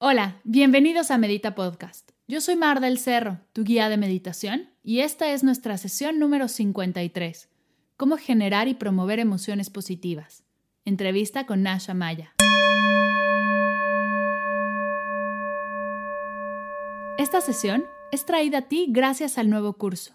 Hola, bienvenidos a Medita Podcast. Yo soy Mar del Cerro, tu guía de meditación, y esta es nuestra sesión número 53, Cómo generar y promover emociones positivas. Entrevista con Nasha Maya. Esta sesión es traída a ti gracias al nuevo curso,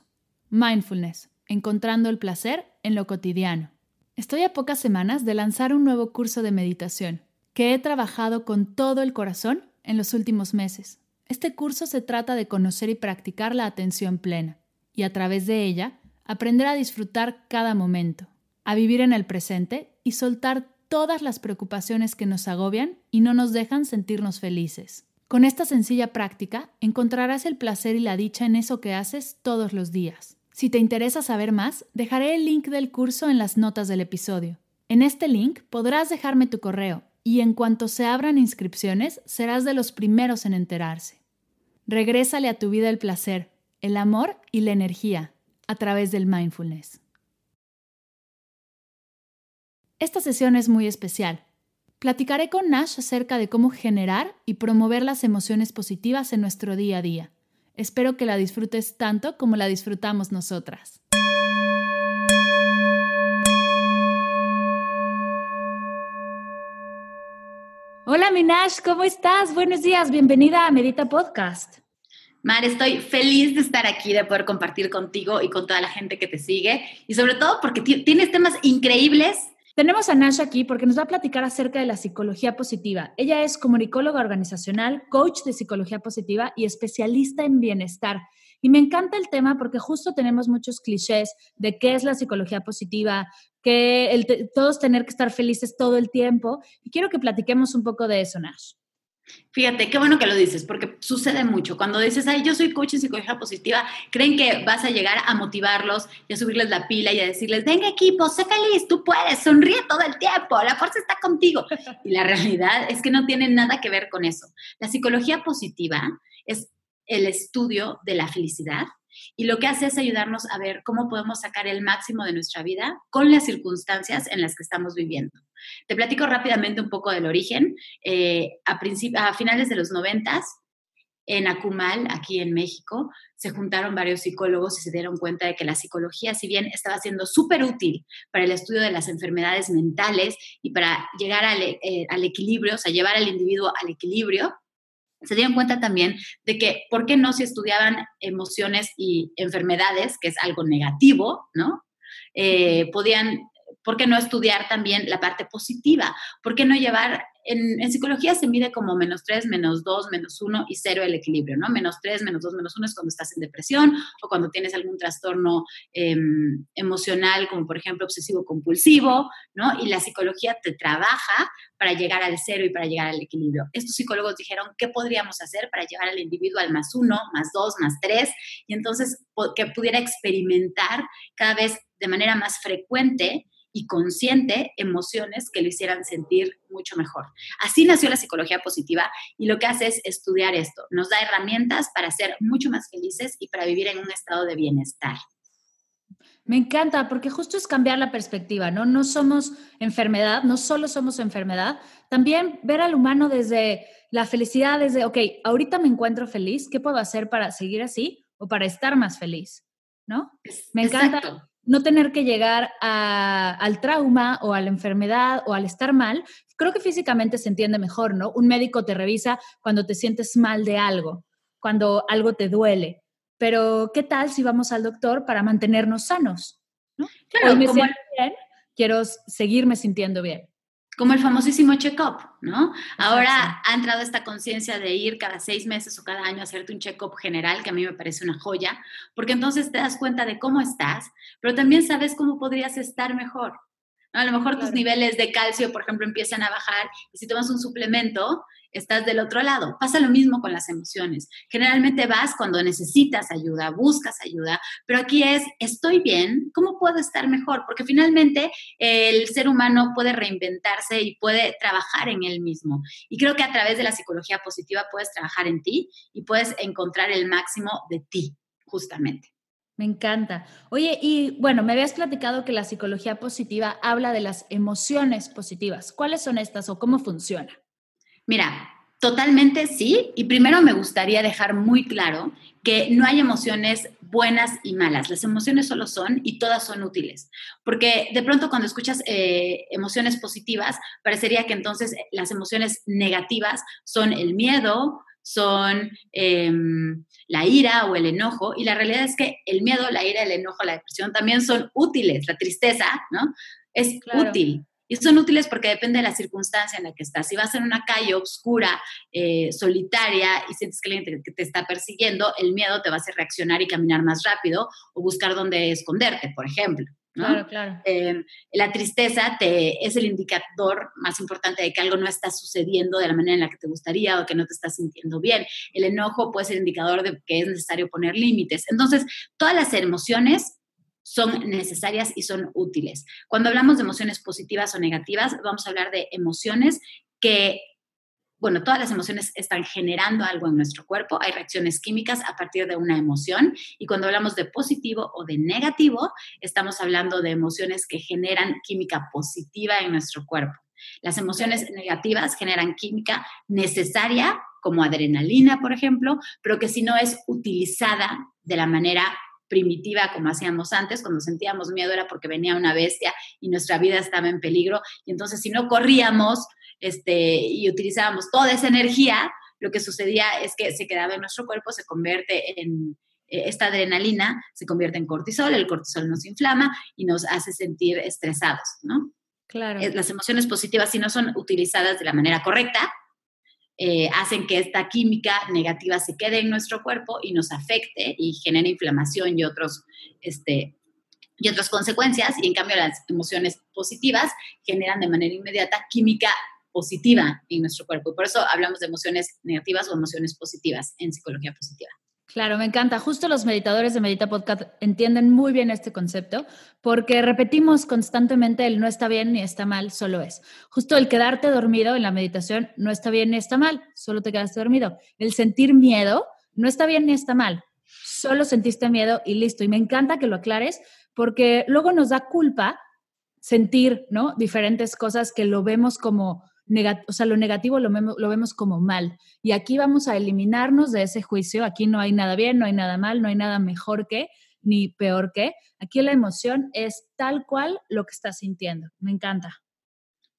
Mindfulness, encontrando el placer en lo cotidiano. Estoy a pocas semanas de lanzar un nuevo curso de meditación, que he trabajado con todo el corazón en los últimos meses. Este curso se trata de conocer y practicar la atención plena, y a través de ella aprender a disfrutar cada momento, a vivir en el presente y soltar todas las preocupaciones que nos agobian y no nos dejan sentirnos felices. Con esta sencilla práctica encontrarás el placer y la dicha en eso que haces todos los días. Si te interesa saber más, dejaré el link del curso en las notas del episodio. En este link podrás dejarme tu correo y en cuanto se abran inscripciones serás de los primeros en enterarse. Regrésale a tu vida el placer, el amor y la energía a través del mindfulness. Esta sesión es muy especial. Platicaré con Nash acerca de cómo generar y promover las emociones positivas en nuestro día a día. Espero que la disfrutes tanto como la disfrutamos nosotras. Hola Minash, ¿cómo estás? Buenos días, bienvenida a Medita Podcast. Mar, estoy feliz de estar aquí, de poder compartir contigo y con toda la gente que te sigue y sobre todo porque tienes temas increíbles. Tenemos a Nash aquí porque nos va a platicar acerca de la psicología positiva. Ella es comunicóloga organizacional, coach de psicología positiva y especialista en bienestar. Y me encanta el tema porque justo tenemos muchos clichés de qué es la psicología positiva, que todos tener que estar felices todo el tiempo. Y quiero que platiquemos un poco de eso, Nash. Fíjate, qué bueno que lo dices, porque sucede mucho. Cuando dices, ay, yo soy coach en psicología positiva, creen que vas a llegar a motivarlos y a subirles la pila y a decirles, venga equipo, sé feliz, tú puedes, sonríe todo el tiempo, la fuerza está contigo. Y la realidad es que no tiene nada que ver con eso. La psicología positiva es el estudio de la felicidad y lo que hace es ayudarnos a ver cómo podemos sacar el máximo de nuestra vida con las circunstancias en las que estamos viviendo. Te platico rápidamente un poco del origen. Eh, a, a finales de los noventas, en Acumal, aquí en México, se juntaron varios psicólogos y se dieron cuenta de que la psicología, si bien estaba siendo súper útil para el estudio de las enfermedades mentales y para llegar al, eh, al equilibrio, o sea, llevar al individuo al equilibrio, se dieron cuenta también de que, ¿por qué no si estudiaban emociones y enfermedades, que es algo negativo, ¿no? Eh, podían, ¿por qué no estudiar también la parte positiva? ¿Por qué no llevar en, psicología se mide como menos 3, menos 2, menos 1 y 0 el equilibrio, ¿no? Menos 3, menos 2, menos 1 es cuando estás en depresión o cuando tienes algún trastorno em, emocional, como por ejemplo obsesivo compulsivo, ¿no? Y la psicología te trabaja para llegar al cero y para llegar al equilibrio. Estos psicólogos dijeron, ¿qué podríamos hacer para llevar al individuo al más 1, más 2, más 3? Y entonces que pudiera experimentar cada vez de manera más frecuente y consciente emociones que lo hicieran sentir mucho mejor. Así nació la psicología positiva y lo que hace es estudiar esto. Nos da herramientas para ser mucho más felices y para vivir en un estado de bienestar. Me encanta porque justo es cambiar la perspectiva, ¿no? No somos enfermedad, no solo somos enfermedad, también ver al humano desde la felicidad, desde, ok, ahorita me encuentro feliz, ¿qué puedo hacer para seguir así o para estar más feliz? ¿No? Me encanta no tener que llegar al trauma o a la enfermedad o al estar mal, creo que físicamente se entiende mejor, ¿no? Un médico te revisa cuando te sientes mal de algo, cuando algo te duele. Pero, ¿qué tal si vamos al doctor para mantenernos sanos? ¿no? Claro, me siento bien, quiero seguirme sintiendo bien como el famosísimo check-up, ¿no? Ahora ha entrado esta conciencia de ir cada seis meses o cada año a hacerte un check-up general, que a mí me parece una joya, porque entonces te das cuenta de cómo estás, pero también sabes cómo podrías estar mejor. A lo mejor tus niveles de calcio, por ejemplo, empiezan a bajar y si tomas un suplemento, estás del otro lado. Pasa lo mismo con las emociones. Generalmente vas cuando necesitas ayuda, buscas ayuda, pero aquí es, estoy bien, ¿cómo puedo estar mejor? Porque finalmente el ser humano puede reinventarse y puede trabajar en él mismo. Y creo que a través de la psicología positiva puedes trabajar en ti y puedes encontrar el máximo de ti, justamente. Me encanta. Oye, y bueno, me habías platicado que la psicología positiva habla de las emociones positivas. ¿Cuáles son estas o cómo funciona? Mira, totalmente sí. Y primero me gustaría dejar muy claro que no hay emociones buenas y malas. Las emociones solo son y todas son útiles. Porque de pronto cuando escuchas eh, emociones positivas, parecería que entonces las emociones negativas son el miedo, son em, la ira o el enojo. Y la realidad es que el miedo, la ira, el enojo, la depresión también son útiles. La tristeza, ¿no? Es útil. Y son útiles porque depende de la circunstancia en la que estás. Si vas en una calle oscura, eh, solitaria y sientes que alguien te, te, está persiguiendo, el miedo te va a hacer reaccionar y caminar más rápido o buscar dónde esconderte, por ejemplo. Claro, claro. Em, la tristeza te, es el indicador más importante de que algo no está sucediendo de la manera en la que te gustaría o que no te estás sintiendo bien. El enojo puede ser indicador de que es necesario poner límites. Entonces, todas las emociones son necesarias y son útiles. Cuando hablamos de emociones positivas o negativas, vamos a hablar de emociones que, bueno, todas las emociones están generando algo en nuestro cuerpo, hay reacciones químicas a partir de una emoción y cuando hablamos de positivo o de negativo, estamos hablando de emociones que generan química positiva en nuestro cuerpo. Las emociones negativas generan química necesaria como adrenalina, por ejemplo, pero que si no es utilizada de la manera primitiva como hacíamos antes, cuando sentíamos miedo era porque venía una bestia y nuestra vida estaba en peligro. Y entonces si no corríamos este, y utilizábamos toda esa energía, lo que sucedía es que se quedaba en nuestro cuerpo, se convierte en, eh, esta adrenalina se convierte en cortisol, el cortisol nos inflama y nos hace sentir estresados, ¿no? Claro. Eh, las emociones positivas, si no son utilizadas de la manera correcta, eh, hacen que esta química negativa se quede en nuestro cuerpo y nos afecte y genere inflamación y, otros, este, y otras consecuencias. Y en cambio las emociones positivas generan de manera inmediata química positiva en nuestro cuerpo. Y por eso hablamos de emociones negativas o emociones positivas en psicología positiva. Claro, me encanta. Justo los meditadores de Medita Podcast entienden muy bien este concepto porque repetimos constantemente el no está bien ni está mal, solo es. Justo el quedarte dormido en la meditación no está bien ni está mal, solo te quedaste dormido. El sentir miedo no está bien ni está mal, solo sentiste miedo y listo. Y me encanta que lo aclares porque luego nos da culpa sentir, ¿no? Diferentes cosas que lo vemos como o sea, lo negativo lo, lo vemos como mal. Y aquí vamos a eliminarnos de ese juicio. Aquí no hay nada bien, no hay nada mal, no hay nada mejor que ni peor que. Aquí la emoción es tal cual lo que estás sintiendo. Me encanta.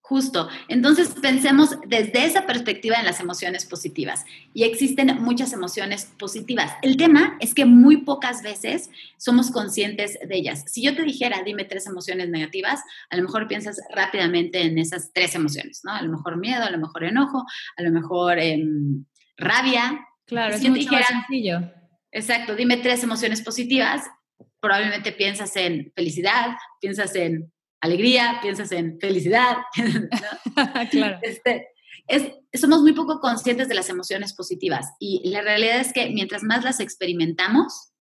Justo. Entonces pensemos desde esa perspectiva en las emociones positivas. Y existen muchas emociones positivas. El tema es que muy pocas veces somos conscientes de ellas. Si yo te dijera, dime tres emociones negativas, a lo mejor piensas rápidamente en esas tres emociones, ¿no? A lo mejor miedo, a lo mejor enojo, a lo mejor em, rabia. Claro, si es mucho más sencillo. Exacto, dime tres emociones positivas, probablemente piensas en felicidad, piensas en alegría, piensas en felicidad. claro. Este, es, somos muy poco conscientes de las emociones positivas y la realidad es que mientras más las experimentamos,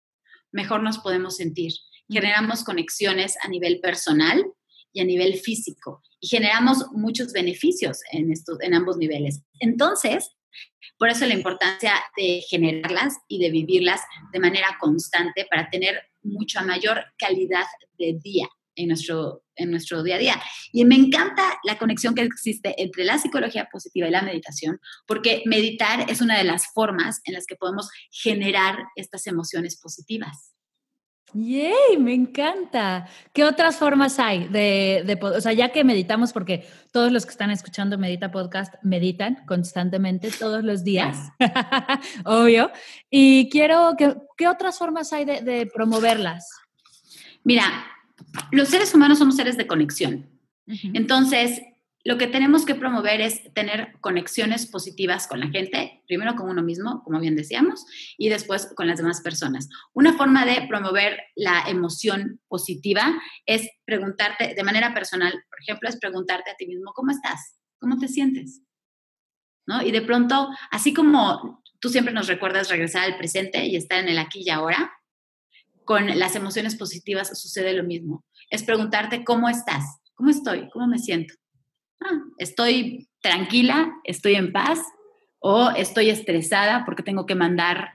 mejor nos podemos sentir. Generamos conexiones a nivel personal y a nivel físico y generamos muchos beneficios en, estos, en ambos niveles. Entonces, por eso la importancia de generarlas y de vivirlas de manera constante para tener mucha mayor calidad de día en nuestro, en nuestro día a día. Y me encanta la conexión que existe entre la psicología positiva y la meditación, porque meditar es una de las formas en las que podemos generar estas emociones positivas. ¡Yay! Me encanta. ¿Qué otras formas hay de, de, o sea, ya que meditamos, porque todos los que están escuchando Medita Podcast meditan constantemente todos los días, obvio. Y quiero, ¿qué, ¿qué otras formas hay de, de promoverlas? Mira, los seres humanos somos seres de conexión. Entonces, lo que tenemos que promover es tener conexiones positivas con la gente, primero con uno mismo, como bien decíamos, y después con las demás personas. Una forma de promover la emoción positiva es preguntarte de manera personal, por ejemplo, es preguntarte a ti mismo, ¿cómo estás? ¿Cómo te sientes? ¿No? Y de pronto, así como tú siempre nos recuerdas regresar al presente y estar en el aquí y ahora, con las emociones positivas sucede lo mismo. Es preguntarte, ¿cómo estás? ¿Cómo estoy? ¿Cómo me siento? Ah, estoy tranquila, estoy en paz o estoy estresada porque tengo que mandar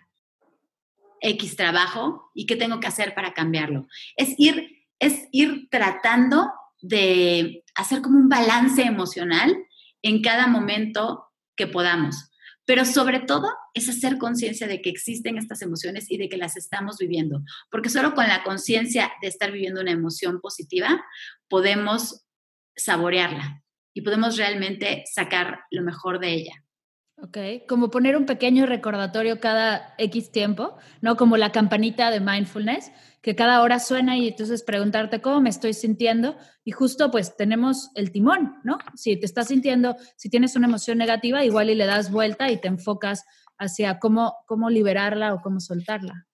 X trabajo y qué tengo que hacer para cambiarlo. Es ir, es ir tratando de hacer como un balance emocional en cada momento que podamos. Pero sobre todo es hacer conciencia de que existen estas emociones y de que las estamos viviendo. Porque solo con la conciencia de estar viviendo una emoción positiva podemos saborearla, y podemos realmente sacar lo mejor de ella. Ok, como poner un pequeño recordatorio cada X tiempo, ¿no? Como la campanita de mindfulness, que cada hora suena y entonces preguntarte cómo me estoy sintiendo y justo pues tenemos el timón, ¿no? Si te estás sintiendo, si tienes una emoción negativa, igual y le das vuelta y te enfocas hacia cómo, cómo liberarla o cómo soltarla.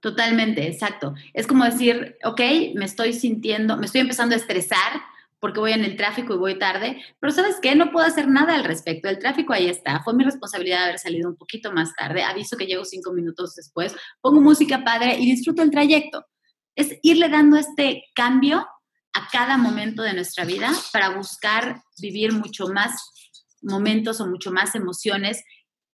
Totalmente, exacto. Es como decir, ok, me estoy sintiendo, me estoy empezando a estresar, porque voy en el tráfico y voy tarde, pero ¿sabes qué? No puedo hacer nada al respecto. El tráfico ahí está. Fue mi responsabilidad haber salido un poquito más tarde. Aviso que llego cinco minutos después. Pongo música padre y disfruto el trayecto. Es irle dando este cambio a cada momento de nuestra vida para buscar vivir mucho más momentos o mucho más emociones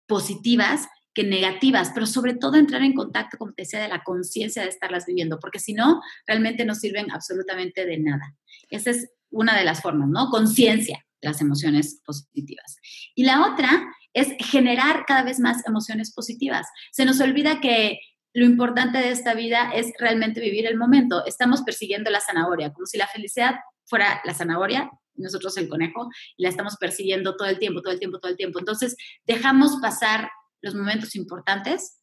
positivas que negativas, pero sobre todo entrar en contacto, como te decía, de la conciencia de estarlas viviendo, porque si no, realmente no sirven absolutamente de nada. Esa es una de las formas, ¿no? Conciencia las emociones positivas. Y la otra es generar cada vez más emociones positivas. Se nos olvida que lo importante de esta vida es realmente vivir el momento. Estamos persiguiendo la zanahoria, como si la felicidad fuera la zanahoria, nosotros el conejo, y la estamos persiguiendo todo el tiempo, todo el tiempo, todo el tiempo. Entonces, dejamos pasar los momentos importantes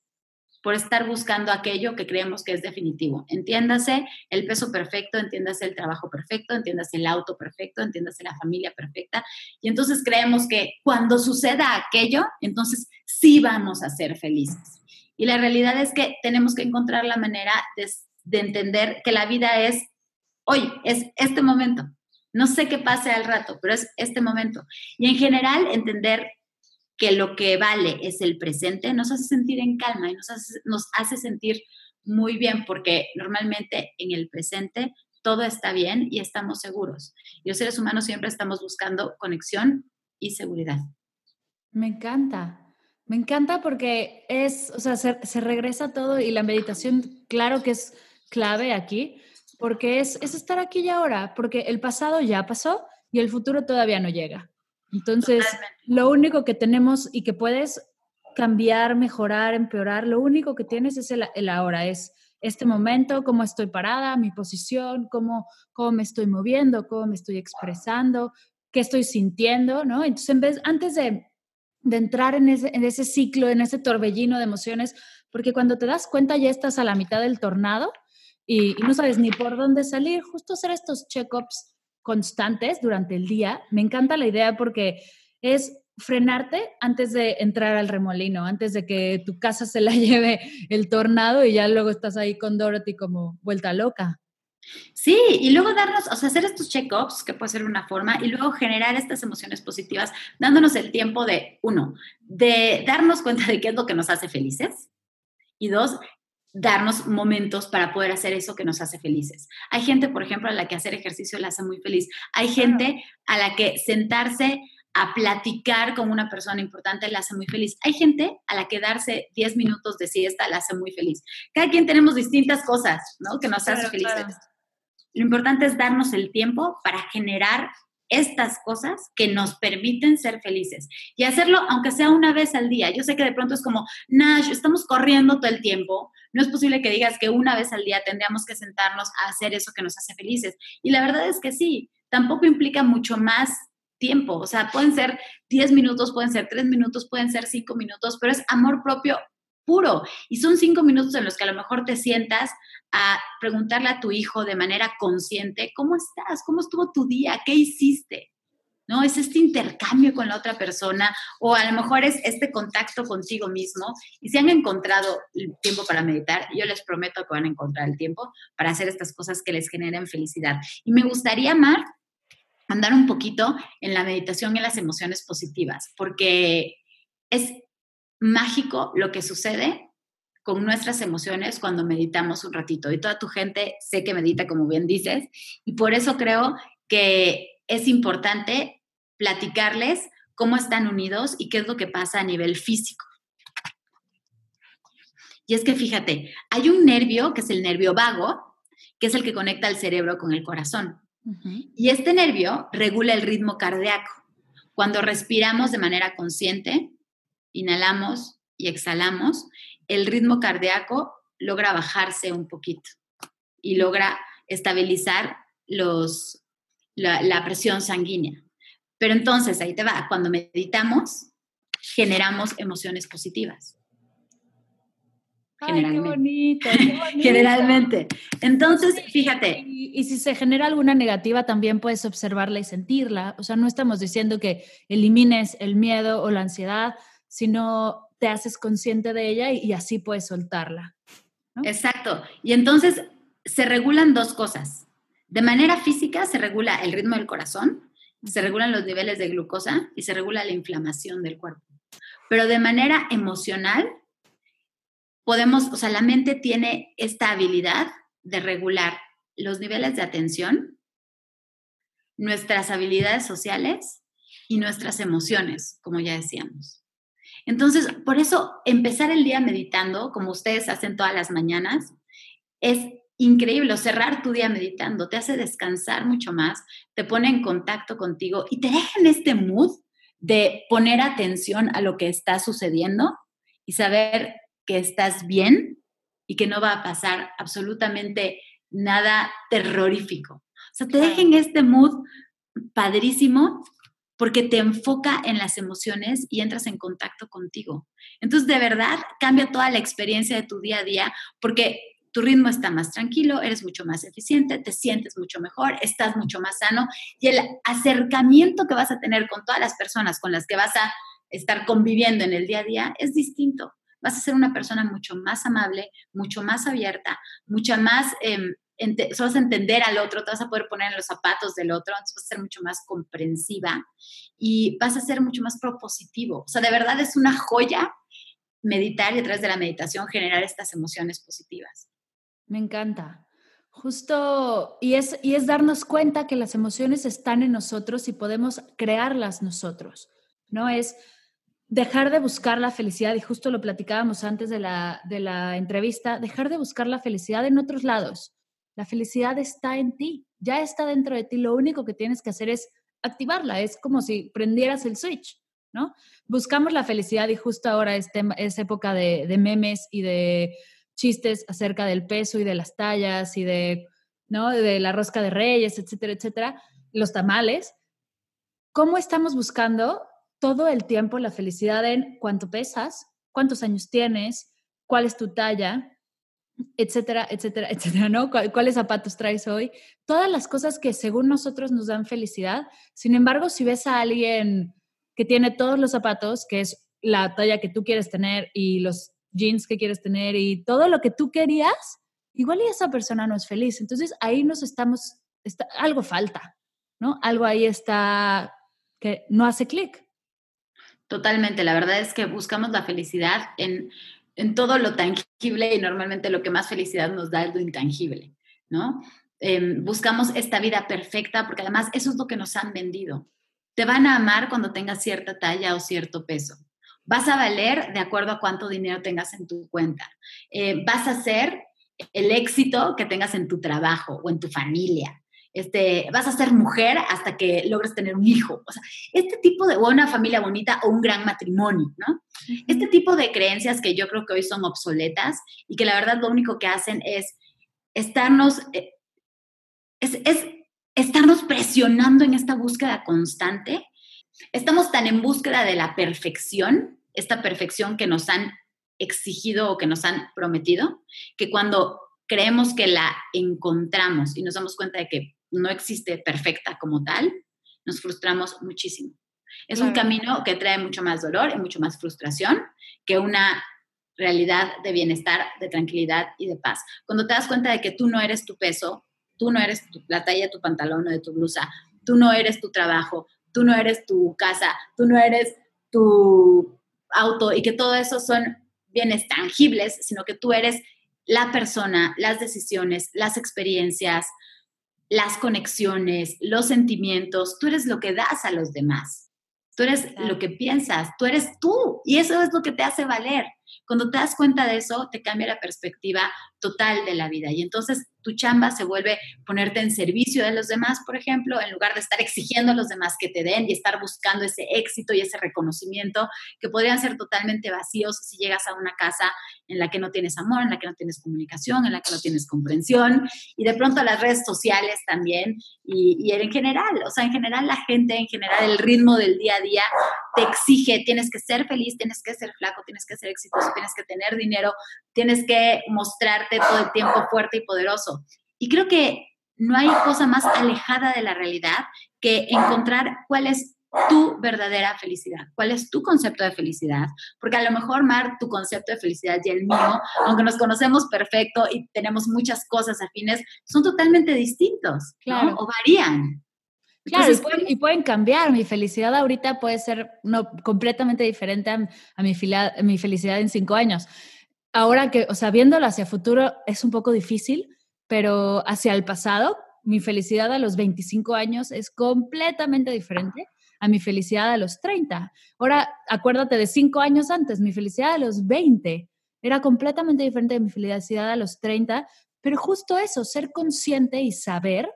por estar buscando aquello que creemos que es definitivo. Entiéndase el peso perfecto, entiéndase el trabajo perfecto, entiéndase el auto perfecto, entiéndase la familia perfecta. Y entonces creemos que cuando suceda aquello, entonces sí vamos a ser felices. Y la realidad es que tenemos que encontrar la manera de, de entender que la vida es hoy, es este momento. No sé qué pase al rato, pero es este momento. Y en general, entender que lo que vale es el presente, nos hace sentir en calma y nos hace, nos hace sentir muy bien porque normalmente en el presente todo está bien y estamos seguros. Y los seres humanos siempre estamos buscando conexión y seguridad. Me encanta. Me encanta porque es, o sea, se, se regresa todo y la meditación, claro que es clave aquí, porque es, es estar aquí y ahora, porque el pasado ya pasó y el futuro todavía no llega. Entonces, lo único que tenemos y que puedes cambiar, mejorar, empeorar, lo único que tienes es el, ahora, es este momento, cómo estoy parada, mi posición, cómo, cómo me estoy moviendo, cómo me estoy expresando, qué estoy sintiendo, ¿no? Entonces, en vez, antes de, de entrar en ese, en ese ciclo, en ese torbellino de emociones, porque cuando te das cuenta ya estás a la mitad del tornado y, y no sabes ni por dónde salir, justo hacer estos check-ups constantes durante el día. Me encanta la idea porque es frenarte antes de entrar al remolino, antes de que tu casa se la lleve el tornado y ya luego estás ahí con Dorothy como vuelta loca. Sí, y luego darnos, o sea, hacer estos check-ups, que puede ser una forma, y luego generar estas emociones positivas, dándonos el tiempo de, uno, de darnos cuenta de qué es lo que nos hace felices, y dos, darnos momentos para poder hacer eso que nos hace felices. Hay gente, por ejemplo, a la que hacer ejercicio la hace muy feliz. Hay gente a la que sentarse a platicar con una persona importante la hace muy feliz. Hay gente a la que darse 10 minutos de siesta la hace muy feliz. Cada quien tenemos distintas cosas, ¿no? Que nos hace felices. Lo importante es darnos el tiempo para generar estas cosas que nos permiten ser felices y hacerlo aunque sea una vez al día. Yo sé que de pronto es como, Nash, estamos corriendo todo el tiempo. No es posible que digas que una vez al día tendríamos que sentarnos a hacer eso que nos hace felices. Y la verdad es que sí, tampoco implica mucho más tiempo. O sea, pueden ser 10 minutos, pueden ser 3 minutos, pueden ser 5 minutos, pero es amor propio puro. Y son 5 minutos en los que a lo mejor te sientas a preguntarle a tu hijo de manera consciente, ¿cómo estás? ¿Cómo estuvo tu día? ¿Qué hiciste? ¿no? Es este intercambio con la otra persona o a lo mejor es este contacto contigo mismo. Y si han encontrado el tiempo para meditar, yo les prometo que van a encontrar el tiempo para hacer estas cosas que les generen felicidad. Y me gustaría, Mar, andar un poquito en la meditación y en las emociones positivas, porque es mágico lo que sucede con nuestras emociones cuando meditamos un ratito. Y toda tu gente sé que medita, como bien dices, y por eso creo que es importante platicarles cómo están unidos y qué es lo que pasa a nivel físico. Y es que fíjate, hay un nervio que es el nervio vago, que es el que conecta el cerebro con el corazón. Y este nervio regula el ritmo cardíaco. Cuando respiramos de manera consciente, inhalamos y exhalamos, el ritmo cardíaco logra bajarse un poquito y logra estabilizar los, la, presión sanguínea. Pero entonces, ahí te va, cuando meditamos, generamos emociones positivas. Generalmente. qué bonito, qué bonito. Generalmente. Entonces, fíjate. Y, si se genera alguna negativa, también puedes observarla y sentirla. O sea, no estamos diciendo que elimines el miedo o la ansiedad, sino te haces consciente de ella y, así puedes soltarla. Exacto. Y entonces se regulan dos cosas. De manera física se regula el ritmo del corazón, se regulan los niveles de glucosa y se regula la inflamación del cuerpo. Pero de manera emocional, podemos, o sea, la mente tiene esta habilidad de regular los niveles de atención, nuestras habilidades sociales y nuestras emociones, como ya decíamos. Entonces, por eso empezar el día meditando, como ustedes hacen todas las mañanas, es increíble. cerrar tu día meditando te hace descansar mucho más, te pone en contacto contigo y te deja en este mood de poner atención a lo que está sucediendo y saber que estás bien y que no va a pasar absolutamente nada terrorífico. O sea, te deja en este mood padrísimo porque te enfoca en las emociones y entras en contacto contigo. Entonces, de verdad, cambia toda la experiencia de tu día a día porque tu ritmo está más tranquilo, eres mucho más eficiente, te sientes mucho mejor, estás mucho más sano y el acercamiento que vas a tener con todas las personas con las que vas a estar conviviendo en el día a día es distinto. Vas a ser una persona mucho más amable, mucho más abierta, mucha más, eh, vas a entender al otro, te vas a poder poner en los zapatos del otro, entonces vas a ser mucho más comprensiva y vas a ser mucho más propositivo. O sea, de verdad es una joya meditar y a través de la meditación generar estas emociones positivas. Me encanta. Justo, y es, y es darnos cuenta que las emociones están en nosotros y podemos crearlas nosotros, ¿no? Es dejar de buscar la felicidad, y justo lo platicábamos antes de la, de la entrevista, dejar de buscar la felicidad en otros lados. La felicidad está en ti, ya está dentro de ti, lo único que tienes que hacer es activarla, es como si prendieras el switch, ¿no? Buscamos la felicidad y justo ahora es, es época de, de memes y de chistes acerca del peso y de las tallas y de, ¿no? de la rosca de reyes, etcétera, etcétera, los tamales. ¿Cómo estamos buscando todo el tiempo la felicidad en cuánto pesas, cuántos años tienes, cuál es tu talla, etcétera, etcétera, etcétera, ¿no? ¿Cuáles zapatos traes hoy? Todas las cosas que según nosotros nos dan felicidad. Sin embargo, si ves a alguien que tiene todos los zapatos, que es la talla que tú quieres tener y los jeans que quieres tener y todo lo que tú querías, igual y esa persona no es feliz. Entonces ahí nos estamos, está, algo falta, ¿no? Algo ahí está que no hace clic. Totalmente, la verdad es que buscamos la felicidad en, en, todo lo tangible y normalmente lo que más felicidad nos da es lo intangible, ¿no? Em, buscamos esta vida perfecta porque además eso es lo que nos han vendido. Te van a amar cuando tengas cierta talla o cierto peso. Vas a valer de acuerdo a cuánto dinero tengas en tu cuenta. Eh, vas a ser el éxito que tengas en tu trabajo o en tu familia. Este, vas a ser mujer hasta que logres tener un hijo. O sea, este tipo de, o una familia bonita o un gran matrimonio, ¿no? Este tipo de creencias que yo creo que hoy son obsoletas y que la verdad lo único que hacen es estarnos, eh, es, es estarnos presionando en esta búsqueda constante. Estamos tan en búsqueda de la perfección esta perfección que nos han exigido o que nos han prometido, que cuando creemos que la encontramos y nos damos cuenta de que no existe perfecta como tal, nos frustramos muchísimo. Es un camino que trae mucho más dolor y mucho más frustración que una realidad de bienestar, de tranquilidad y de paz. Cuando te das cuenta de que tú no eres tu peso, tú no eres la talla de tu pantalón o de tu blusa, tú no eres tu trabajo, tú no eres tu casa, tú no eres tu auto y que todo eso son bienes tangibles, sino que tú eres la persona, las decisiones, las experiencias, las conexiones, los sentimientos, tú eres lo que das a los demás. Tú eres lo que piensas, tú eres tú y eso es lo que te hace valer. Cuando te das cuenta de eso, te cambia la perspectiva total de la vida. Y entonces tu chamba se vuelve ponerte en servicio de los demás, por ejemplo, en lugar de estar exigiendo a los demás que te den y estar buscando ese éxito y ese reconocimiento que podrían ser totalmente vacíos si llegas a una casa en la que no tienes amor, en la que no tienes comunicación, en la que no tienes comprensión y de pronto las redes sociales también y, en general, o sea, en general la gente, en general el ritmo del día a día te exige, tienes que ser feliz, tienes que ser flaco, tienes que ser exitoso, tienes que tener dinero, tienes que mostrarte todo el tiempo fuerte y poderoso. Y creo que no hay cosa más alejada de la realidad que encontrar cuál es tu verdadera felicidad, cuál es tu concepto de felicidad, porque a lo mejor, Mar, tu concepto de felicidad y el mío, aunque nos conocemos perfecto y tenemos muchas cosas afines, son totalmente distintos, claro. O varían. Claro, y, pueden, cambiar. Mi felicidad ahorita puede ser no, completamente diferente a, mi, mi felicidad en cinco años. Ahora que, o sea, viéndolo hacia futuro es un poco difícil, pero hacia el pasado, mi felicidad a los 25 años es completamente diferente a mi felicidad a los 30. Ahora, acuérdate de cinco años antes, mi felicidad a los 20 era completamente diferente de mi felicidad a los 30, pero justo eso, ser consciente y saber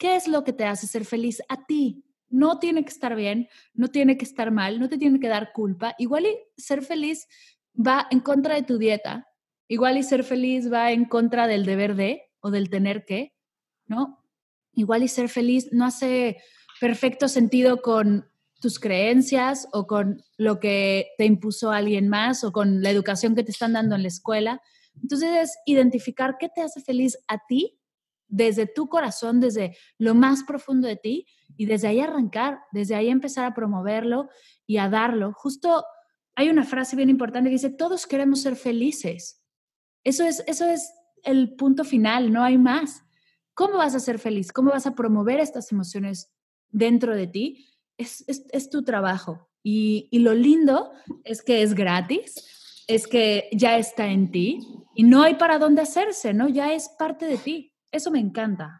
¿Qué es lo que te hace ser feliz a ti? No tiene que estar bien, no tiene que estar mal, no te tiene que dar culpa. Igual y ser feliz va en contra de tu dieta. Igual y ser feliz va en contra del deber de o del tener que, ¿no? Igual y ser feliz no hace perfecto sentido con tus creencias o con lo que te impuso alguien más o con la educación que te están dando en la escuela. Entonces es identificar qué te hace feliz a ti desde tu corazón, desde lo más profundo de ti y desde ahí arrancar, desde ahí empezar a promoverlo y a darlo. Justo hay una frase bien importante que dice, todos queremos ser felices. Eso es, eso es el punto final, no hay más. ¿Cómo vas a ser feliz? ¿Cómo vas a promover estas emociones dentro de ti? Es, es, tu trabajo. Y, y lo lindo es que es gratis, es que ya está en ti y no hay para dónde hacerse, ¿no? Ya es parte de ti. Eso me encanta.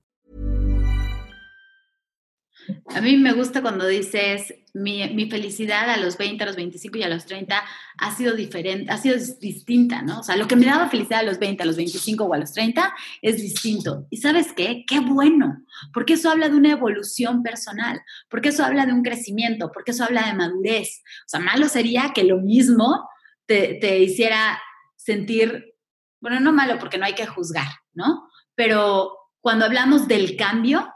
A mí me gusta cuando dices mi, mi, felicidad a los 20, a los 25 y a los 30 ha sido diferente, ha sido distinta, ¿no? O sea, lo que me daba felicidad a los 20, a los 25 o a los 30 es distinto. ¿Y sabes qué? Qué bueno, porque eso habla de una evolución personal, porque eso habla de un crecimiento, porque eso habla de madurez. O sea, malo sería que lo mismo te, te hiciera sentir, bueno, no malo porque no hay que juzgar, ¿no? Pero cuando hablamos del cambio,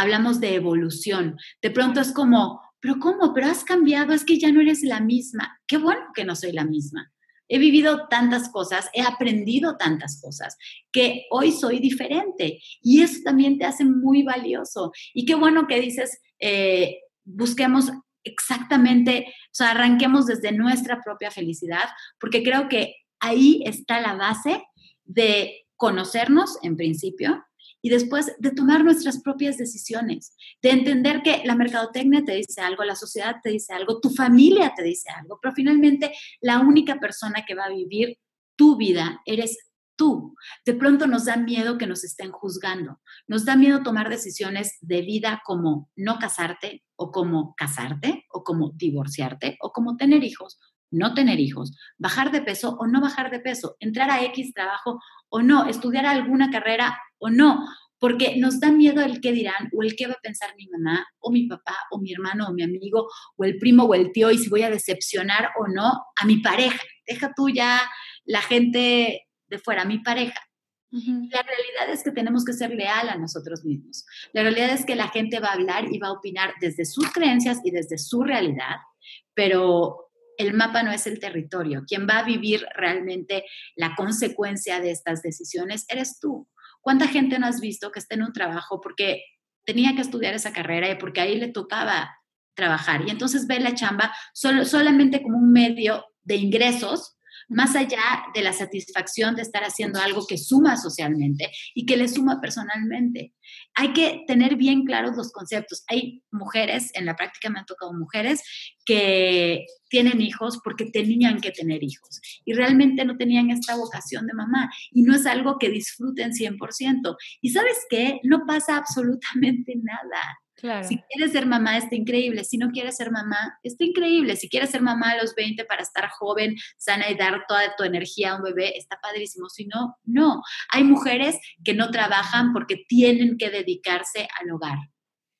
hablamos de evolución. De pronto es como, pero ¿cómo? Pero has cambiado, es que ya no eres la misma. Qué bueno que no soy la misma. He vivido tantas cosas, he aprendido tantas cosas, que hoy soy diferente. Y eso también te hace muy valioso. Y qué bueno que dices, eh, busquemos exactamente, o sea, arranquemos desde nuestra propia felicidad, porque creo que ahí está la base de conocernos en principio, y después de tomar nuestras propias decisiones, de entender que la mercadotecnia te dice algo, la sociedad te dice algo, tu familia te dice algo, pero finalmente la única persona que va a vivir tu vida eres tú. De pronto nos da miedo que nos estén juzgando. Nos da miedo tomar decisiones de vida como no casarte o como casarte o como divorciarte o como tener hijos, no tener hijos, bajar de peso o no bajar de peso, entrar a X trabajo o no, estudiar alguna carrera o no, porque nos da miedo el qué dirán o el qué va a pensar mi mamá o mi papá o mi hermano o mi amigo o el primo o el tío y si voy a decepcionar o no a mi pareja. Deja tú ya la gente de fuera, mi pareja. La realidad es que tenemos que ser leal a nosotros mismos. La realidad es que la gente va a hablar y va a opinar desde sus creencias y desde su realidad, pero el mapa no es el territorio. Quien va a vivir realmente la consecuencia de estas decisiones eres tú. ¿Cuánta gente no has visto que está en un trabajo porque tenía que estudiar esa carrera y porque ahí le tocaba trabajar? Y entonces ve la chamba solamente como un medio de ingresos más allá de la satisfacción de estar haciendo algo que suma socialmente y que le suma personalmente. Hay que tener bien claros los conceptos. Hay mujeres, en la práctica me han tocado mujeres, que tienen hijos porque tenían que tener hijos y realmente no tenían esta vocación de mamá y no es algo que disfruten 100%. Y sabes qué, no pasa absolutamente nada. Si quieres ser mamá, está increíble. Si no quieres ser mamá, está increíble. Si quieres ser mamá a los 20 para estar joven, sana y dar toda tu energía a un bebé, está padrísimo. Si no, no. Hay mujeres que no trabajan porque tienen que dedicarse al hogar.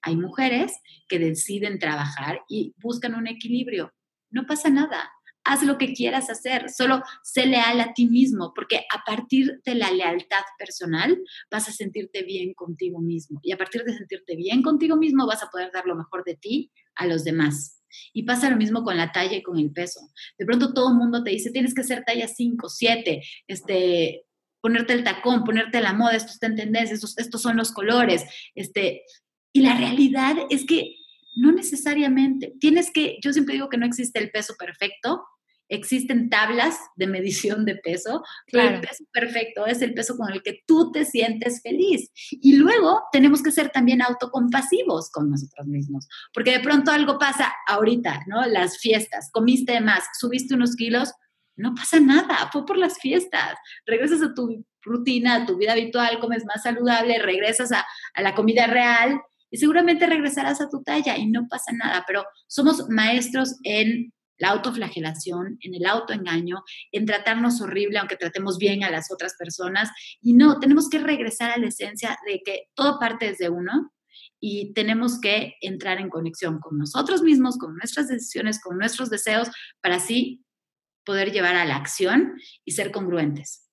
Hay mujeres que deciden trabajar y buscan un equilibrio. No pasa nada haz lo que quieras hacer, solo sé leal a ti mismo, porque a partir de la lealtad personal vas a sentirte bien contigo mismo y a partir de sentirte bien contigo mismo vas a poder dar lo mejor de ti a los demás. Y pasa lo mismo con la talla y con el peso. De pronto todo el mundo te dice, tienes que ser talla 5, 7, este, ponerte el tacón, ponerte la moda, esto está en estos, estos son los colores. Este, y la realidad es que no necesariamente. Tienes que, yo siempre digo que no existe el peso perfecto, existen tablas de medición de peso, pero el peso perfecto es el peso con el que tú te sientes feliz. Y luego tenemos que ser también autocompasivos con nosotros mismos, porque de pronto algo pasa ahorita, ¿no? Las fiestas, comiste más, subiste unos kilos, no pasa nada, fue por las fiestas. Regresas a tu rutina, a tu vida habitual, comes más saludable, regresas a, a la comida real y seguramente regresarás a tu talla y no pasa nada, pero somos maestros en la autoflagelación, en el autoengaño, en tratarnos horrible aunque tratemos bien a las otras personas. Y no, tenemos que regresar a la esencia de que todo parte desde uno y tenemos que entrar en conexión con nosotros mismos, con nuestras decisiones, con nuestros deseos, para así poder llevar a la acción y ser congruentes.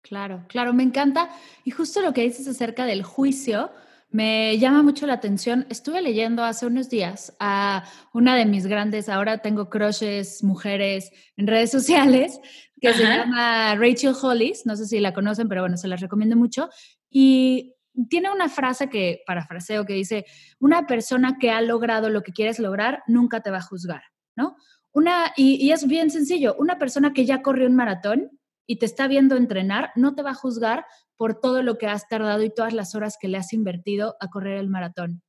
Claro, claro, me encanta. Y justo lo que dices acerca del juicio, me llama mucho la atención. Estuve leyendo hace unos días a una de mis grandes, ahora tengo crushes, mujeres en redes sociales, que se llama Rachel Hollis. No sé si la conocen, pero bueno, se las recomiendo mucho. Y tiene una frase que, parafraseo, que dice, una persona que ha logrado lo que quieres lograr nunca te va a juzgar, ¿no? Una, y, y es bien sencillo, una persona que ya corrió un maratón y te está viendo entrenar, no te va a juzgar por todo lo que has tardado y todas las horas que le has invertido a correr el maratón.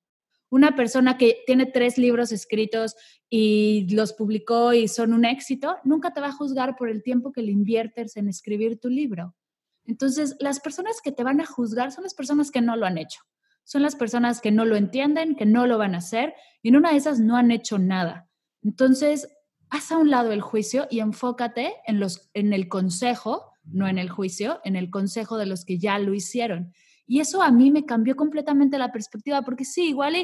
Una persona que tiene tres libros escritos y los publicó y son un éxito, nunca te va a juzgar por el tiempo que le inviertes en escribir tu libro. Entonces, las personas que te van a juzgar son las personas que no lo han hecho. Son las personas que no lo entienden, que no lo van a hacer y en una de esas no han hecho nada. Entonces, haz a un lado el juicio y enfócate en, los, en el consejo no en el juicio, en el consejo de los que ya lo hicieron. Y eso a mí me cambió completamente la perspectiva, porque sí, igual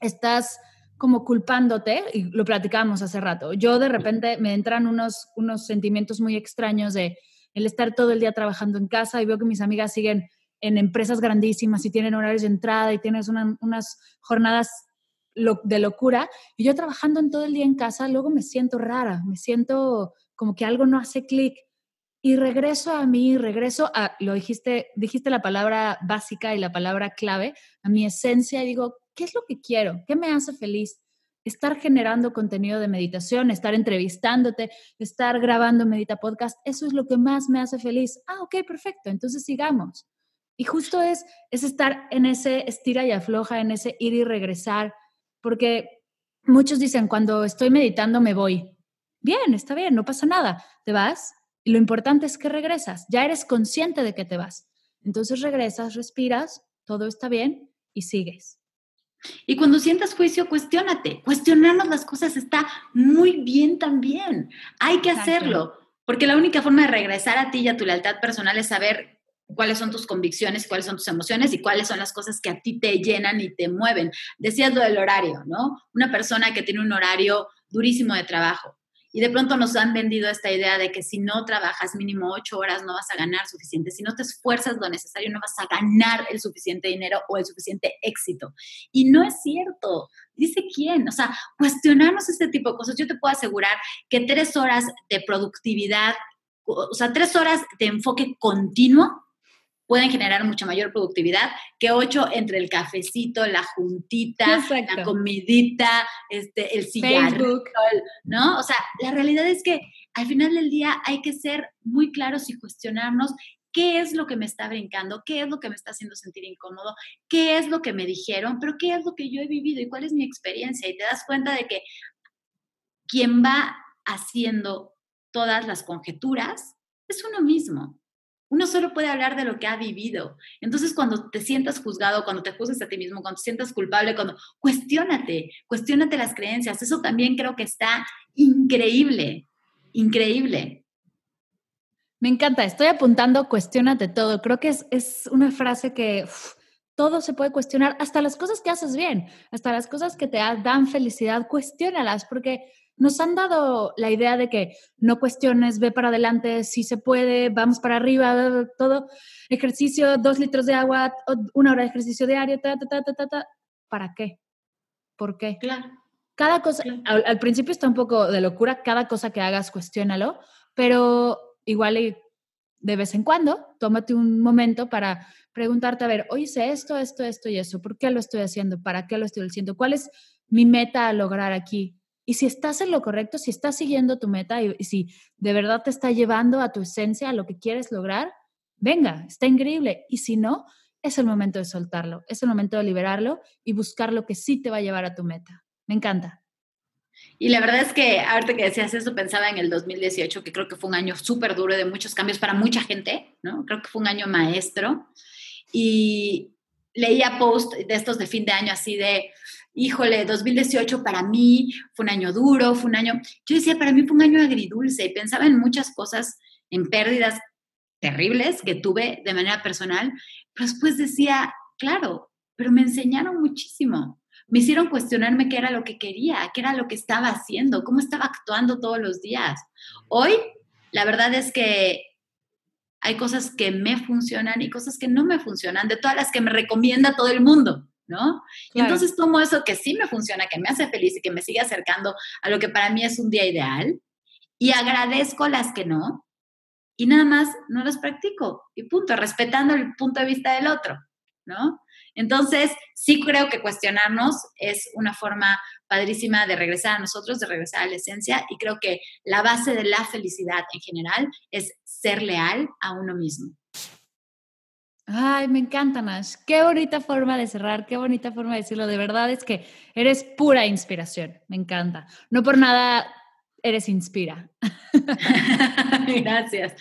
estás como culpándote, y lo platicábamos hace rato. Yo de repente me entran unos, unos sentimientos muy extraños de el estar todo el día trabajando en casa y veo que mis amigas siguen en empresas grandísimas y tienen horarios de entrada y tienes unas jornadas de locura. Y yo trabajando en todo el día en casa, luego me siento rara, me siento como que algo no hace clic y regreso a mí, regreso a, lo dijiste, dijiste la palabra básica y la palabra clave, a mi esencia y digo, ¿qué es lo que quiero? ¿Qué me hace feliz? Estar generando contenido de meditación, estar entrevistándote, estar grabando Medita Podcast, eso es lo que más me hace feliz. Ah, ok, perfecto, entonces sigamos. Y justo es, es estar en ese estira y afloja, en ese ir y regresar, porque muchos dicen, cuando estoy meditando me voy. Bien, está bien, no pasa nada. Te vas, y lo importante es que regresas, ya eres consciente de que te vas. Entonces regresas, respiras, todo está bien y sigues. Y cuando sientas juicio, cuestiónate. Cuestionarnos las cosas está muy bien también. Hay que hacerlo, porque la única forma de regresar a ti y a tu lealtad personal es saber cuáles son tus convicciones, cuáles son tus emociones y cuáles son las cosas que a ti te llenan y te mueven. Decías lo del horario, ¿no? Una persona que tiene un horario durísimo de trabajo, y de pronto nos han vendido esta idea de que si no trabajas mínimo ocho horas no vas a ganar suficiente, si no te esfuerzas lo necesario no vas a ganar el suficiente dinero o el suficiente éxito. Y no es cierto. Dice quién, o sea, cuestionarnos este tipo de cosas. Yo te puedo asegurar que tres horas de productividad, o sea, tres horas de enfoque continuo pueden generar mucha mayor productividad que ocho entre el cafecito, la juntita, la comidita, este, el cigarro, ¿no? O sea, la realidad es que al final del día hay que ser muy claros y cuestionarnos qué es lo que me está brincando, qué es lo que me está haciendo sentir incómodo, qué es lo que me dijeron, pero qué es lo que yo he vivido y cuál es mi experiencia. Y te das cuenta de que quien va haciendo todas las conjeturas es uno mismo. Uno solo puede hablar de lo que ha vivido. Entonces, cuando te sientas juzgado, cuando te juzgues a ti mismo, cuando te sientas culpable, cuando cuestiónate, cuestiónate las creencias. Eso también creo que está increíble, increíble. Me encanta, estoy apuntando, cuestiónate todo. Creo que es, es una frase que todo se puede cuestionar, hasta las cosas que haces bien, hasta las cosas que te dan felicidad, cuestiónalas, porque nos han dado la idea de que no cuestiones, ve para adelante, si se puede, vamos para arriba, todo, ejercicio, dos litros de agua, una hora de ejercicio diario, ta, ta, ta, ta, ta, ¿Para qué? ¿Por qué? Claro. Cada cosa, al, principio está un poco de locura, cada cosa que hagas, cuestiónalo, pero igual de vez en cuando, tómate un momento para preguntarte, a ver, hoy hice esto, esto, esto y eso, ¿por qué lo estoy haciendo? ¿Para qué lo estoy haciendo? ¿Cuál es mi meta a lograr aquí? Y si estás en lo correcto, si estás siguiendo tu meta y, si de verdad te está llevando a tu esencia, a lo que quieres lograr, venga, está increíble. Y si no, es el momento de soltarlo, es el momento de liberarlo y buscar lo que sí te va a llevar a tu meta. Me encanta. Y la verdad es que ahorita que decías eso, pensaba en el 2018, que creo que fue un año súper duro de muchos cambios para mucha gente, ¿no? Creo que fue un año maestro. Y leía post de estos de fin de año así de, híjole, 2018 para mí fue un año duro, fue un año, yo decía, para mí fue un año agridulce y pensaba en muchas cosas, en pérdidas terribles que tuve de manera personal, pero después decía, claro, pero me enseñaron muchísimo. Me hicieron cuestionarme qué era lo que quería, qué era lo que estaba haciendo, cómo estaba actuando todos los días. Hoy, la verdad es que hay cosas que me funcionan y cosas que no me funcionan, de todas las que me recomienda todo el mundo. ¿No? Y entonces tomo eso que sí me funciona, que me hace feliz y que me sigue acercando a lo que para mí es un día ideal y agradezco las que no y nada más no las practico y punto, respetando el punto de vista del otro, ¿no? Entonces, sí creo que cuestionarnos es una forma padrísima de regresar a nosotros, de regresar a la esencia y creo que la base de la felicidad en general es ser leal a uno mismo. Ay, me encanta, Nash. Qué bonita forma de cerrar, qué bonita forma de decirlo. De verdad es que eres pura inspiración. Me encanta. No por nada eres inspira. Gracias.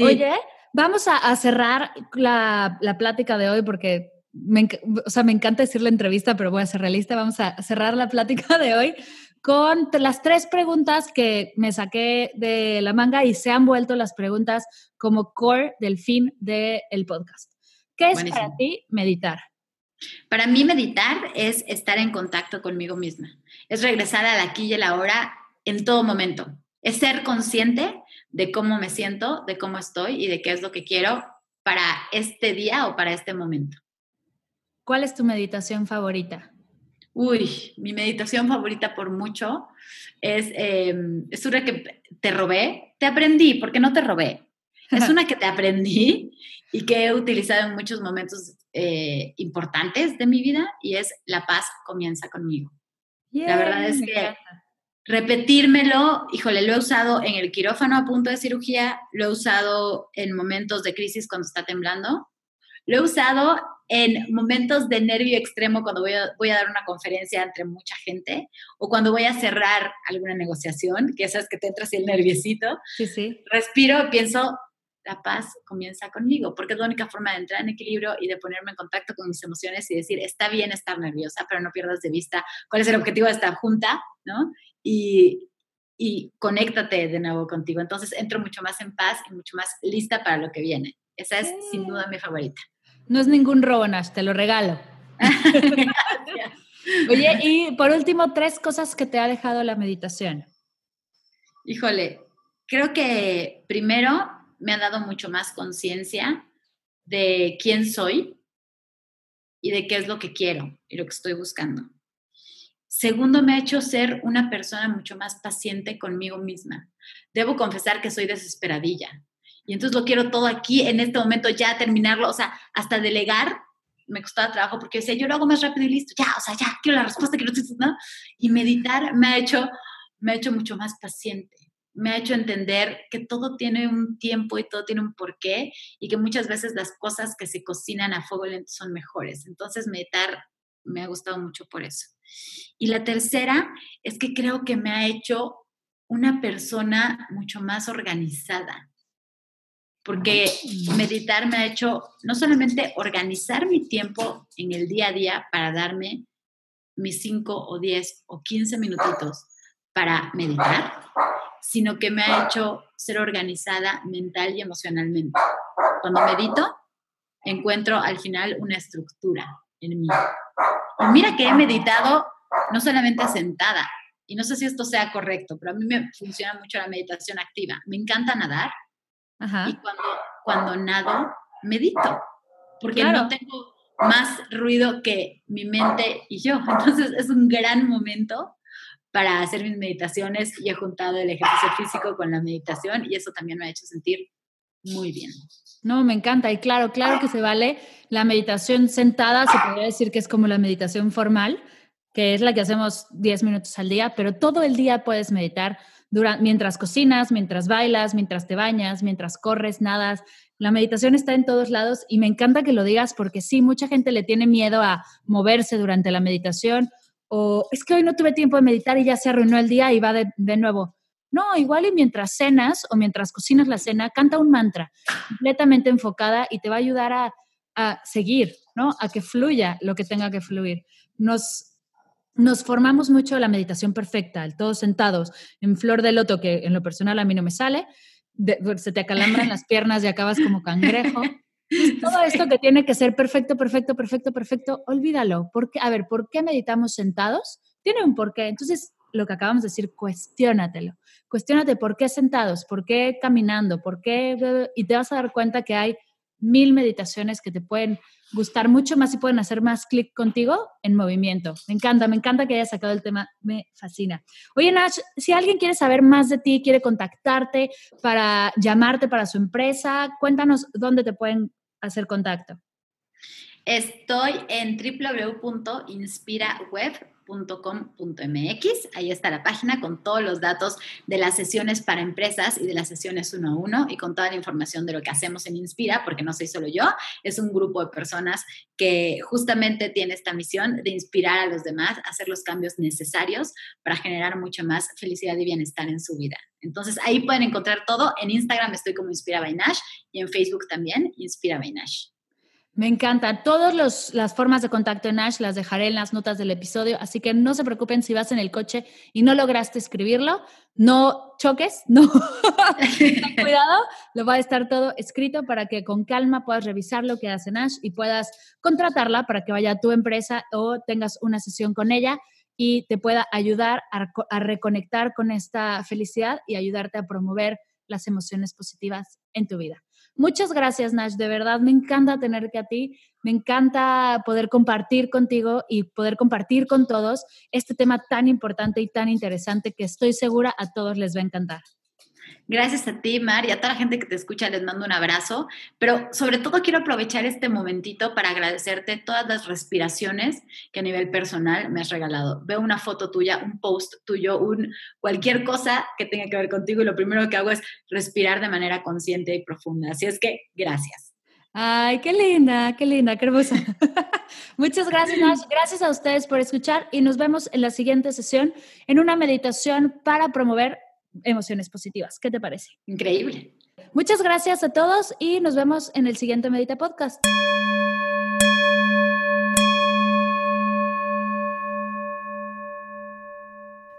Oye, vamos a, cerrar la, plática de hoy porque me, o sea, me encanta decir la entrevista, pero voy a ser realista. Vamos a cerrar la plática de hoy con las tres preguntas que me saqué de la manga y se han vuelto las preguntas como core del fin del podcast. ¿Qué es para ti meditar? Para mí meditar es estar en contacto conmigo misma, es regresar al aquí y la ahora en todo momento, es ser consciente de cómo me siento, de cómo estoy y de qué es lo que quiero para este día o para este momento. ¿Cuál es tu meditación favorita? Uy, mi meditación favorita por mucho es, em, es una que te robé, te aprendí, porque no te robé. Es una que te aprendí y que he utilizado en muchos momentos eh, importantes de mi vida y es la paz comienza conmigo. la verdad es que repetírmelo, híjole, lo he usado en el quirófano a punto de cirugía, lo he usado en momentos de crisis cuando está temblando, lo he usado en momentos de nervio extremo cuando voy a, voy a dar una conferencia entre mucha gente o cuando voy a cerrar alguna negociación, que esas que te entras el nerviosito. Sí, sí. Respiro, pienso, la paz comienza conmigo, porque es la única forma de entrar en equilibrio y de ponerme en contacto con mis emociones y decir, está bien estar nerviosa, pero no pierdas de vista cuál es el objetivo de esta junta, ¿no? Y, y conéctate de nuevo contigo. Entonces entro mucho más en paz y mucho más lista para lo que viene. Esa es sin duda mi favorita. No es ningún robo, Nash, te lo regalo. Oye, y por último, tres cosas que te ha dejado la meditación. Híjole, creo que primero me ha dado mucho más conciencia de quién soy y de qué es lo que quiero y lo que estoy buscando. Segundo, me ha hecho ser una persona mucho más paciente conmigo misma. Debo confesar que soy desesperadilla. Y entonces lo quiero todo aquí, en este momento, ya terminarlo. O sea, hasta delegar me costaba trabajo porque decía, yo lo hago más rápido y listo. Ya, o sea, ya, quiero la respuesta, que ¿no? Y meditar me ha hecho, me ha hecho mucho más paciente me ha hecho entender que todo tiene un tiempo y todo tiene un porqué y que muchas veces las cosas que se cocinan a fuego lento son mejores. Entonces, meditar me ha gustado mucho por eso. Y la tercera es que creo que me ha hecho una persona mucho más organizada, porque meditar me ha hecho no solamente organizar mi tiempo en el día a día para darme mis 5 o 10 o 15 minutitos para meditar, sino que me ha hecho ser organizada mental y emocionalmente. Cuando medito, encuentro al final una estructura en mí. Y mira que he meditado no solamente sentada, y no sé si esto sea correcto, pero a mí me funciona mucho la meditación activa. Me encanta nadar y cuando, cuando nado, medito, porque no tengo más ruido que mi mente y yo. Entonces es un gran momento para hacer mis meditaciones y he juntado el ejercicio físico con la meditación y eso también me ha hecho sentir muy bien. No, me encanta. Y claro, claro que se vale la meditación sentada, se podría decir que es como la meditación formal, que es la que hacemos 10 minutos al día, pero todo el día puedes meditar durante, mientras cocinas, mientras bailas, mientras te bañas, mientras corres, nadas. La meditación está en todos lados y me encanta que lo digas porque sí, mucha gente le tiene miedo a moverse durante la meditación o es que hoy no tuve tiempo de meditar y ya se arruinó el día y va de, nuevo. No, igual y mientras cenas o mientras cocinas la cena, canta un mantra completamente enfocada y te va a ayudar a, a seguir, ¿no? A que fluya lo que tenga que fluir. Nos, nos formamos mucho la meditación perfecta, el todos sentados en flor de loto, que en lo personal a mí no me sale, se te acalambran las piernas y acabas como cangrejo. Todo esto que tiene que ser perfecto, perfecto, perfecto, perfecto, olvídalo. Porque, a ver, ¿por qué meditamos sentados? Tiene un porqué. Entonces, lo que acabamos de decir, cuestiónatelo. Cuestiónate por qué sentados, por qué caminando, por qué... Y te vas a dar cuenta que hay mil meditaciones que te pueden gustar mucho más y pueden hacer más clic contigo en movimiento. Me encanta, me encanta que hayas sacado el tema, me fascina. Oye, Nash, si alguien quiere saber más de ti, quiere contactarte para llamarte para su empresa, cuéntanos dónde te pueden hacer contacto. Estoy en www.inspiraweb.com .com.mx. Ahí está la página con todos los datos de las sesiones para empresas y de las sesiones uno a uno y con toda la información de lo que hacemos en Inspira, porque no soy solo yo, es un grupo de personas que justamente tiene esta misión de inspirar a los demás a hacer los cambios necesarios para generar mucha más felicidad y bienestar en su vida. Entonces ahí pueden encontrar todo. En Instagram estoy como Inspira by y en Facebook también Inspira by. Me encanta. Todas las formas de contacto en Ash las dejaré en las notas del episodio, así que no se preocupen si vas en el coche y no lograste escribirlo, no choques, no. Ten cuidado, lo va a estar todo escrito para que con calma puedas revisar lo que hace Ash y puedas contratarla para que vaya a tu empresa o tengas una sesión con ella y te pueda ayudar a reconectar con esta felicidad y ayudarte a promover las emociones positivas en tu vida. Muchas gracias, Nash. De verdad, me encanta tenerte a ti. Me encanta poder compartir contigo y poder compartir con todos este tema tan importante y tan interesante que estoy segura a todos les va a encantar. Gracias a ti, Mar, y a toda la gente que te escucha les mando un abrazo, pero sobre todo quiero aprovechar este momentito para agradecerte todas las respiraciones que a nivel personal me has regalado. Veo una foto tuya, un post tuyo, un cualquier cosa que tenga que ver contigo y lo primero que hago es respirar de manera consciente y profunda. Así es que gracias. Ay, qué linda, qué linda, qué hermosa. Muchas gracias. Gracias a ustedes por escuchar y nos vemos en la siguiente sesión en una meditación para promover emociones positivas. ¿Qué te parece? Increíble. Muchas gracias a todos y nos vemos en el siguiente Medita Podcast.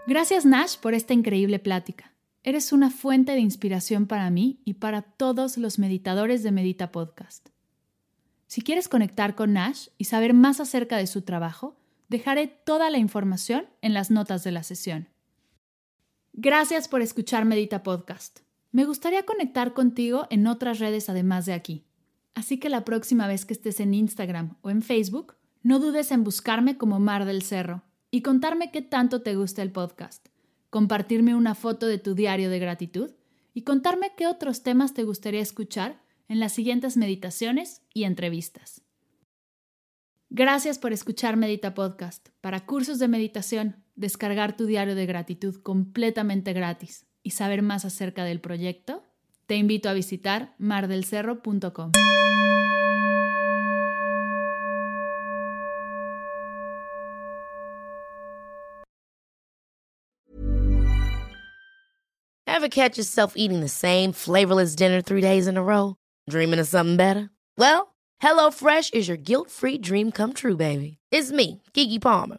Gracias Nash por esta increíble plática. Eres una fuente de inspiración para mí y para todos los meditadores de Medita Podcast. Si quieres conectar con Nash y saber más acerca de su trabajo, dejaré toda la información en las notas de la sesión. Gracias por escuchar Medita Podcast. Me gustaría conectar contigo en otras redes además de aquí. Así que la próxima vez que estés en Instagram o en Facebook, no dudes en buscarme como Mar del Cerro y contarme qué tanto te gusta el podcast, compartirme una foto de tu diario de gratitud y contarme qué otros temas te gustaría escuchar en las siguientes meditaciones y entrevistas. Gracias por escuchar Medita Podcast. Para cursos de meditación, descargar tu diario de gratitud completamente gratis y saber más acerca del proyecto, te invito a visitar mardelcerro.com. Ever catch yourself eating the same flavorless dinner three days in a row? Dreaming of something better? Well, HelloFresh is your guilt-free dream come true, baby. It's me, Kiki Palmer.